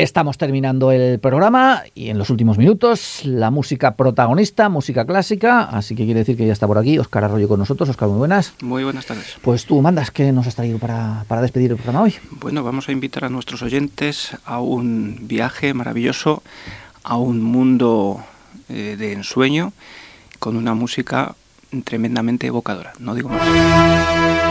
Estamos terminando el programa y en los últimos minutos la música protagonista, música clásica, así que quiere decir que ya está por aquí Oscar Arroyo con nosotros. Oscar, muy buenas. Muy buenas tardes. Pues tú mandas, ¿qué nos has traído para, para despedir el programa hoy? Bueno, vamos a invitar a nuestros oyentes a un viaje maravilloso, a un mundo eh, de ensueño, con una música tremendamente evocadora. No digo más.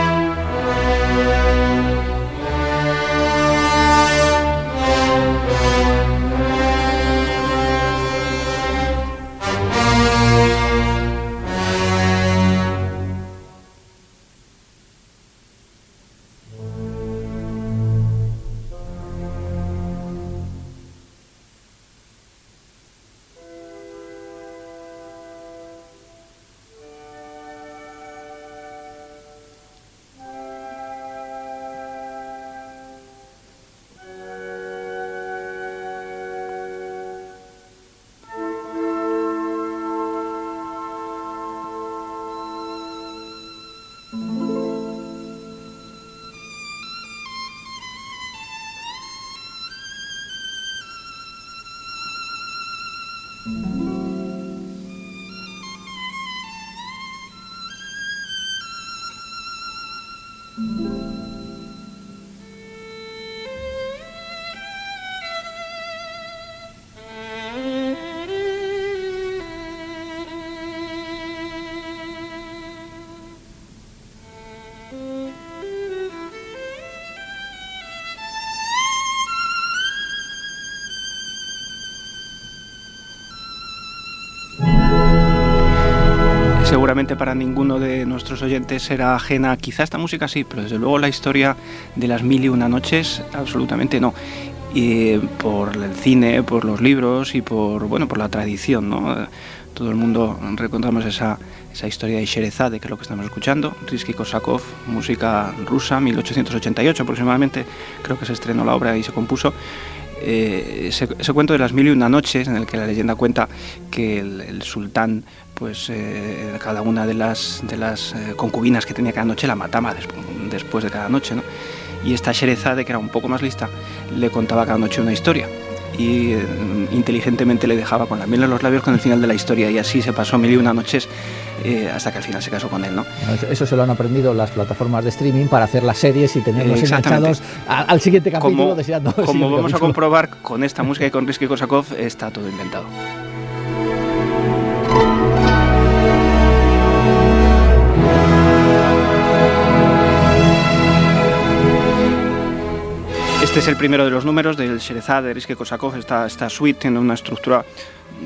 Seguramente para ninguno de nuestros oyentes será ajena, quizá esta música sí, pero desde luego la historia de las mil y una noches absolutamente no. Y por el cine, por los libros y por bueno por la tradición, ¿no? Todo el mundo recordamos esa, esa historia de Sherezade, que es lo que estamos escuchando, Risky Korsakov, música rusa, 1888 aproximadamente, creo que se estrenó la obra y se compuso. Eh, ese, cuento de las mil y una noches, en el que la leyenda cuenta que el sultán pues eh, cada una de las, de las eh, concubinas que tenía cada noche la mataba después de cada noche, ¿no? Y esta Sherezade, que era un poco más lista, le contaba cada noche una historia y eh, inteligentemente le dejaba con la miel en los labios con el final de la historia y así se pasó mil y una noches hasta que al final se casó con él, ¿no? Eso se lo han aprendido las plataformas de streaming para hacer las series y tenerlos enganchados al, siguiente capítulo como, deseando. Como vamos a comprobar con esta música y con Risky Kosakov está todo inventado. Este es el primero de los números del Sherezade de Kosakov. Esta, esta suite tiene una estructura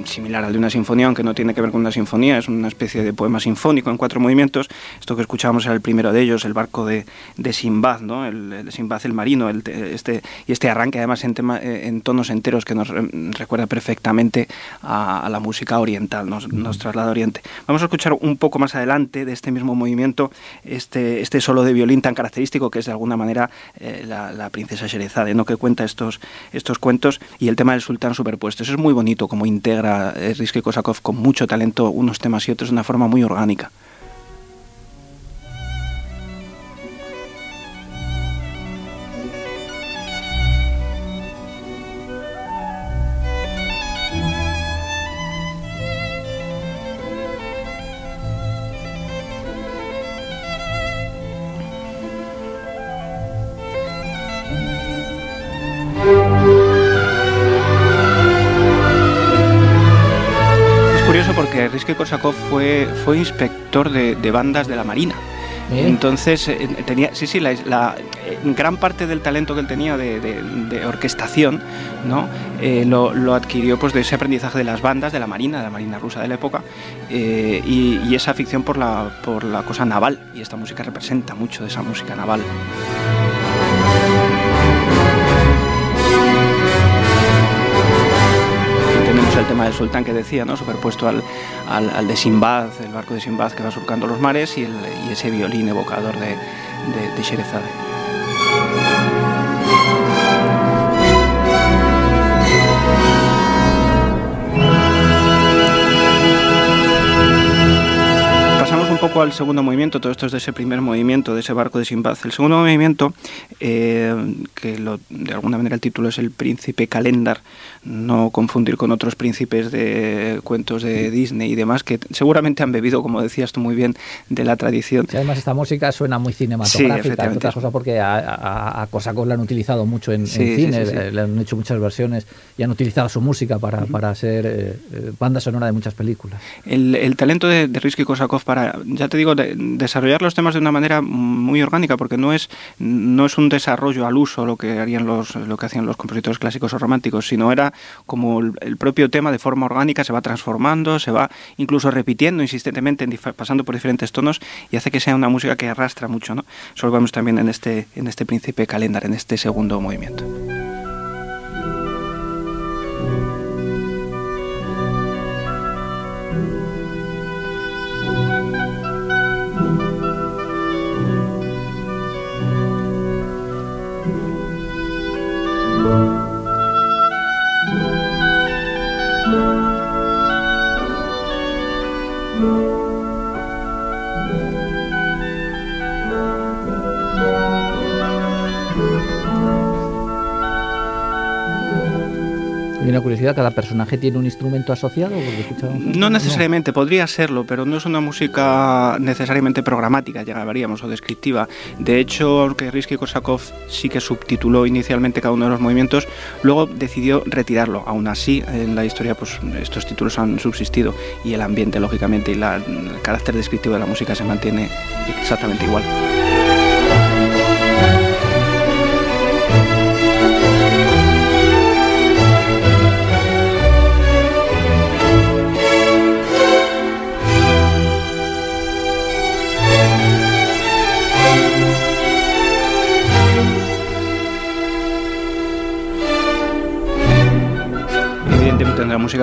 similar al de una sinfonía, aunque no tiene que ver con una sinfonía, es una especie de poema sinfónico en cuatro movimientos. Esto que escuchábamos era el primero de ellos, el barco de, de Simbad, ¿no? el, el Simbad el marino, este, y este arranque además en, tema, eh, en tonos enteros que nos recuerda perfectamente a, la música oriental, nos, nos, traslada a Oriente. Vamos a escuchar un poco más adelante de este mismo movimiento, este, este solo de violín tan característico que es de alguna manera eh, la, la, princesa Sherezade, ¿no? que cuenta estos, estos cuentos y el tema del sultán superpuesto. Eso es muy bonito, como integra integra Risky Kosakov con mucho talento unos temas y otros de una forma muy orgánica. Que Korsakov fue, fue inspector de, bandas de la Marina. Entonces, eh, tenía, sí, sí, la, gran parte del talento que él tenía de, orquestación ¿no? Eh, lo, adquirió pues, de ese aprendizaje de las bandas de la Marina, de la Marina rusa de la época, eh, y, y, esa afición por la, por la cosa naval. Y esta música representa mucho de esa música naval. el tema del sultán que decía, ¿no? superpuesto al, al, de Simbad, el barco de Simbad que va surcando los mares y, el, y ese violín evocador de, de, de Sherezade. Poco al segundo movimiento, todo esto es de ese primer movimiento, de ese barco de Sinbad. El segundo movimiento, eh, que de alguna manera el título es El Príncipe Calendar, no confundir con otros príncipes de cuentos de Disney y demás, que seguramente han bebido, como decías tú muy bien, de la tradición. además esta música suena muy cinematográfica, sí, otra cosa porque a, a, Kosakov la han utilizado mucho en, cine, le han hecho muchas versiones y han utilizado su música para, para ser eh, eh, banda sonora de muchas películas. El, talento de, de Risky Kosakov para, ya te digo, desarrollar los temas de una manera muy orgánica, porque no es, no es un desarrollo al uso lo que harían los, lo que hacían los compositores clásicos o románticos, sino era como el, propio tema de forma orgánica se va transformando, se va incluso repitiendo insistentemente, pasando por diferentes tonos y hace que sea una música que arrastra mucho, ¿no? Eso lo vemos también en este, en este Príncipe Calendar, en este segundo movimiento. Curiosidad, ¿cada personaje tiene un instrumento asociado? No necesariamente, podría serlo, pero no es una música necesariamente programática, llamaríamos, o descriptiva. De hecho, aunque Risky-Korsakov sí que subtituló inicialmente cada uno de los movimientos, luego decidió retirarlo. Aún así, en la historia, pues estos títulos han subsistido y el ambiente, lógicamente, y el carácter descriptivo de la música se mantiene exactamente igual.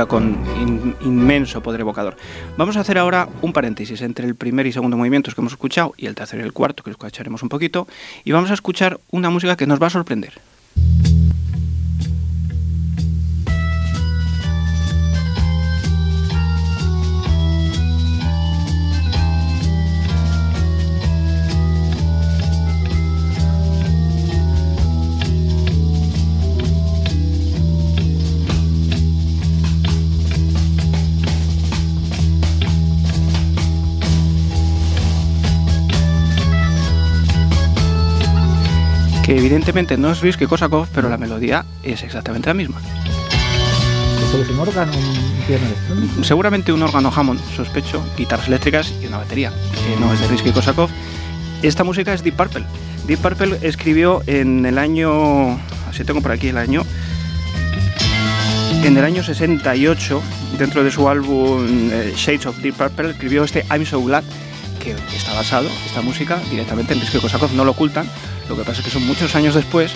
Con inmenso poder evocador. Vamos a hacer ahora un paréntesis entre el primer y segundo movimientos que hemos escuchado y el tercero y el cuarto, que escucharemos un poquito, y vamos a escuchar una música que nos va a sorprender. Evidentemente no es Risky Kosakov, pero la melodía es exactamente la misma. ¿Esto es un órgano, un piano electrónico? Seguramente un órgano Hammond, sospecho, guitarras eléctricas y una batería, que no es de Risky Kosakov. Esta música es Deep Purple. Deep Purple escribió en el año, así tengo por aquí el año, en el año 68, dentro de su álbum eh, Shades of Deep Purple, escribió este I'm So Glad, que está basado, esta música, directamente en Risky Kosakov, no lo ocultan, lo que pasa es que son muchos años después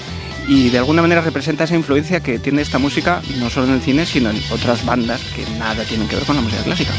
y de alguna manera representa esa influencia que tiene esta música no solo en el cine, sino en otras bandas que nada tienen que ver con la música clásica.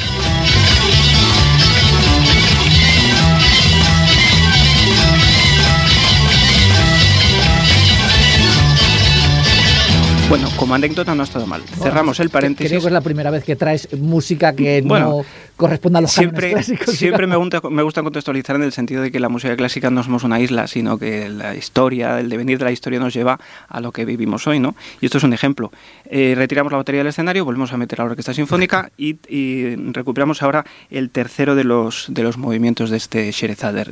Bueno, como anécdota no ha estado mal. Cerramos el paréntesis. Creo que es la primera vez que traes música que no corresponde a los siempre, clásicos. Siempre me gusta, me gusta contextualizar en el sentido de que la música clásica no somos una isla, sino que la historia, el devenir de la historia nos lleva a lo que vivimos hoy, ¿no? Y esto es un ejemplo. Eh, retiramos la batería del escenario, volvemos a meter la orquesta sinfónica y, y recuperamos ahora el tercero de los, de los movimientos de este Sherezade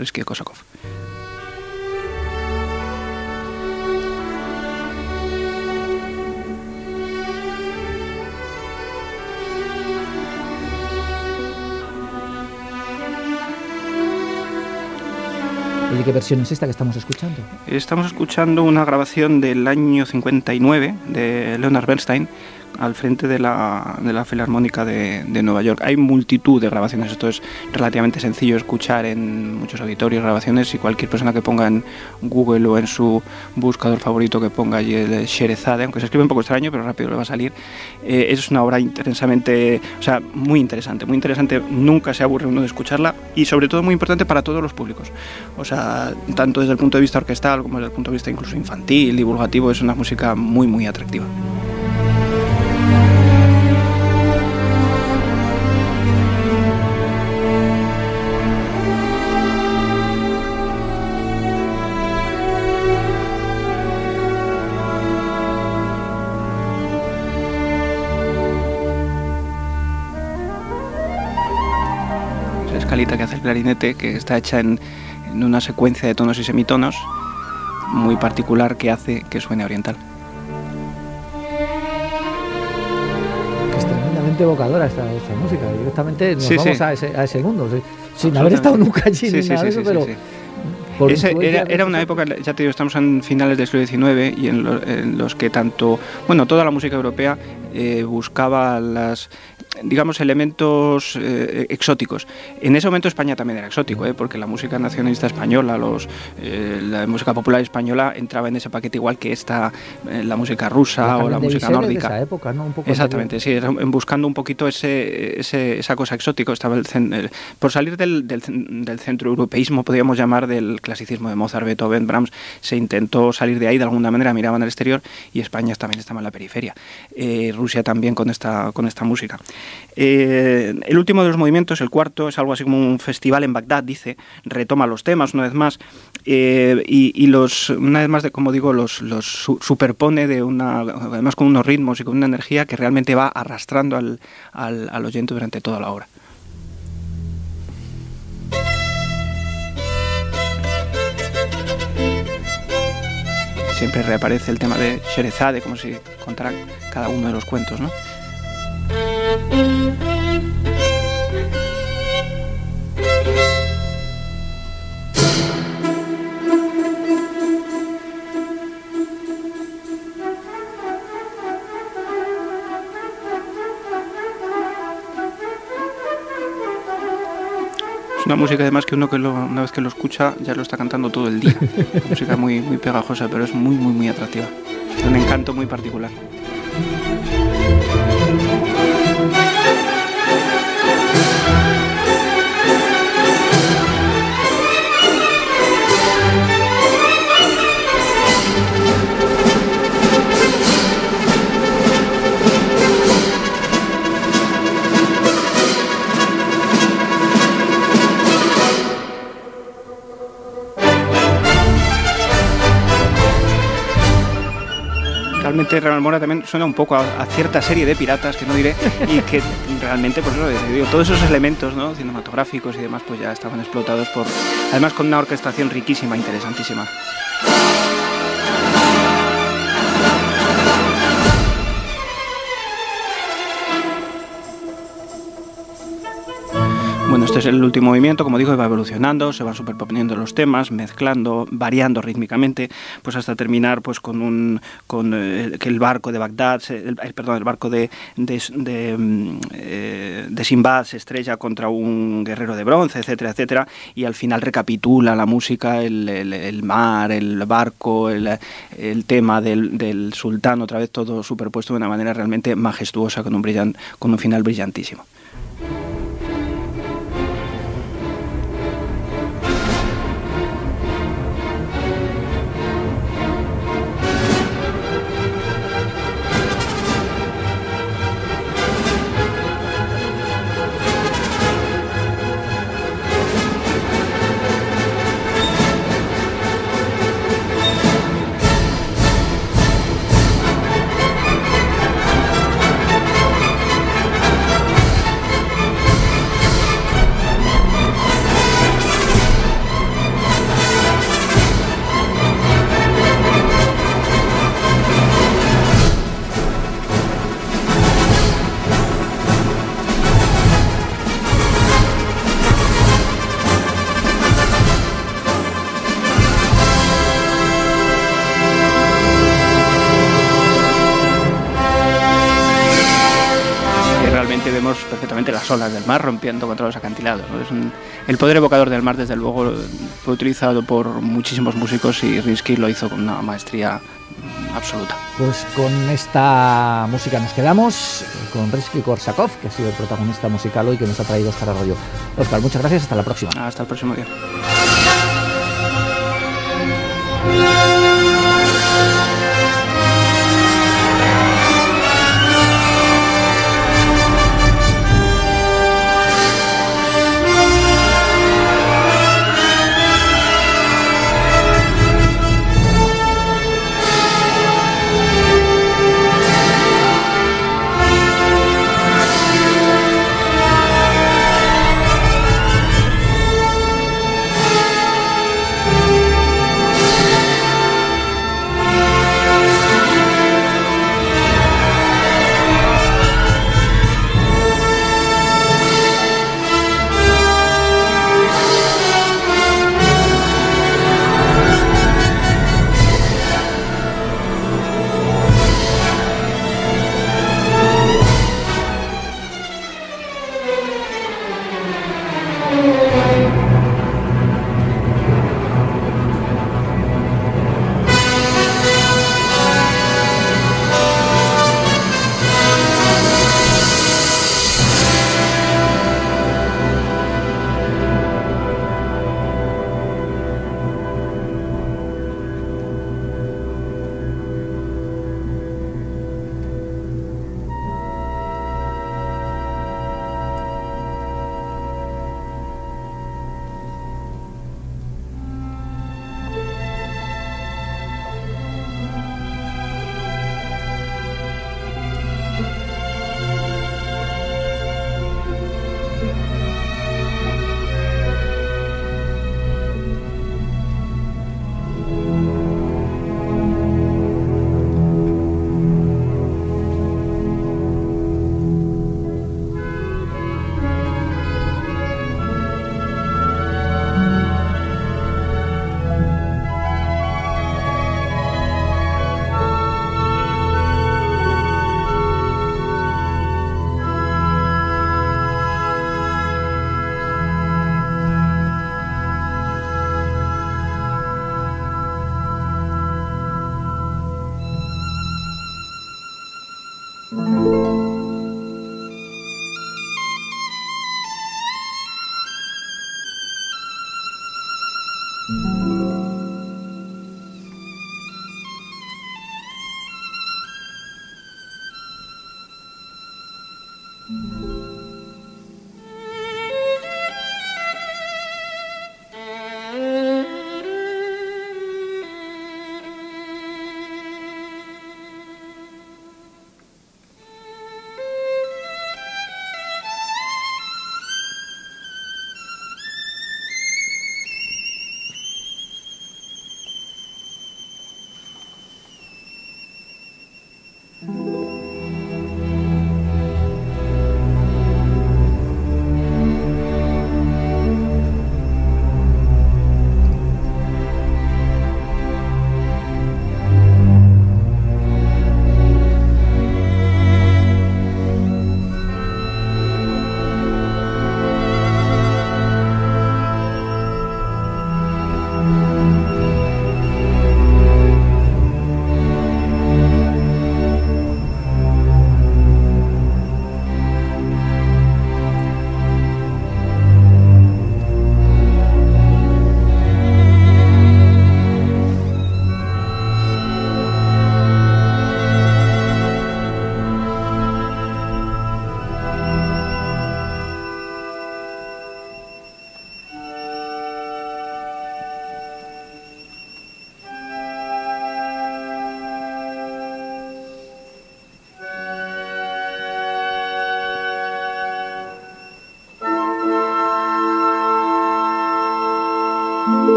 de Rizky Kosakov. ¿Y qué versión es esta que estamos escuchando? Estamos escuchando una grabación del año 59 de Leonard Bernstein al frente de la, de la Filarmónica de, Nueva York. Hay multitud de grabaciones, esto es relativamente sencillo escuchar en muchos auditorios, grabaciones y cualquier persona que ponga en Google o en su buscador favorito que ponga allí el Sherezade, aunque se escribe un poco extraño, pero rápido le va a salir. Eh, es una obra intensamente, o sea, muy interesante, muy interesante, nunca se aburre uno de escucharla y sobre todo muy importante para todos los públicos. O sea, tanto desde el punto de vista orquestal como desde el punto de vista incluso infantil, divulgativo, es una música muy, muy atractiva. Clarinete, que está hecha en, una secuencia de tonos y semitonos muy particular que hace que suene oriental. Es tremendamente evocadora esta, música, directamente nos vamos A, ese, mundo, sin haber estado nunca allí ni nada de eso, pero era, una época, ya te digo, estamos en finales del siglo XIX y en, los que tanto, bueno, toda la música europea eh, buscaba las digamos, elementos eh, exóticos. En ese momento España también era exótico, ¿eh? porque la música nacionalista española, los, eh, la música popular española entraba en ese paquete igual que esta, la música rusa o la música nórdica. De esa época, ¿no? Exactamente, sí, buscando un poquito ese, esa cosa exótica. Estaba el, por salir del, del, centro europeísmo, podríamos llamar, del clasicismo de Mozart, Beethoven, Brahms, se intentó salir de ahí de alguna manera, miraban al exterior y España también estaba en la periferia. Rusia también con esta, con esta música. Eh, el último de los movimientos, el cuarto, es algo así como un festival en Bagdad, dice, retoma los temas una vez más eh, y, los, una vez más, de, como digo, los, superpone de una, además con unos ritmos y con una energía que realmente va arrastrando al, al, al oyente durante toda la obra. siempre reaparece el tema de Sherezade, como si contara cada uno de los cuentos, ¿no? Es una música además que uno que una vez que lo escucha ya lo está cantando todo el día. música muy, muy pegajosa, pero es muy, muy, muy atractiva. un encanto muy particular. Realmente Real también suena un poco a, cierta serie de piratas, que no diré, y que realmente, pues eso, digo, todos esos elementos ¿no? cinematográficos y demás, pues ya estaban explotados por, además con una orquestación riquísima, interesantísima. Bueno, este es el último movimiento, como digo, va evolucionando, se van superponiendo los temas, mezclando, variando rítmicamente, pues hasta terminar pues con un eh, que el barco de Bagdad, el, perdón, el barco de de, de, eh, Sinbad se estrella contra un guerrero de bronce, etcétera, etcétera, y al final recapitula la música, el, mar, el barco, el, tema del, sultán, otra vez todo superpuesto de una manera realmente majestuosa con un final brillantísimo. Olas del mar rompiendo contra los acantilados. el poder evocador del mar, desde luego, fue utilizado por muchísimos músicos y Rinsky lo hizo con una maestría absoluta. Pues con esta música nos quedamos, con Rinsky Korsakov, que ha sido el protagonista musical hoy que nos ha traído esta radio. Oscar, muchas gracias, hasta la próxima. Hasta el próximo día.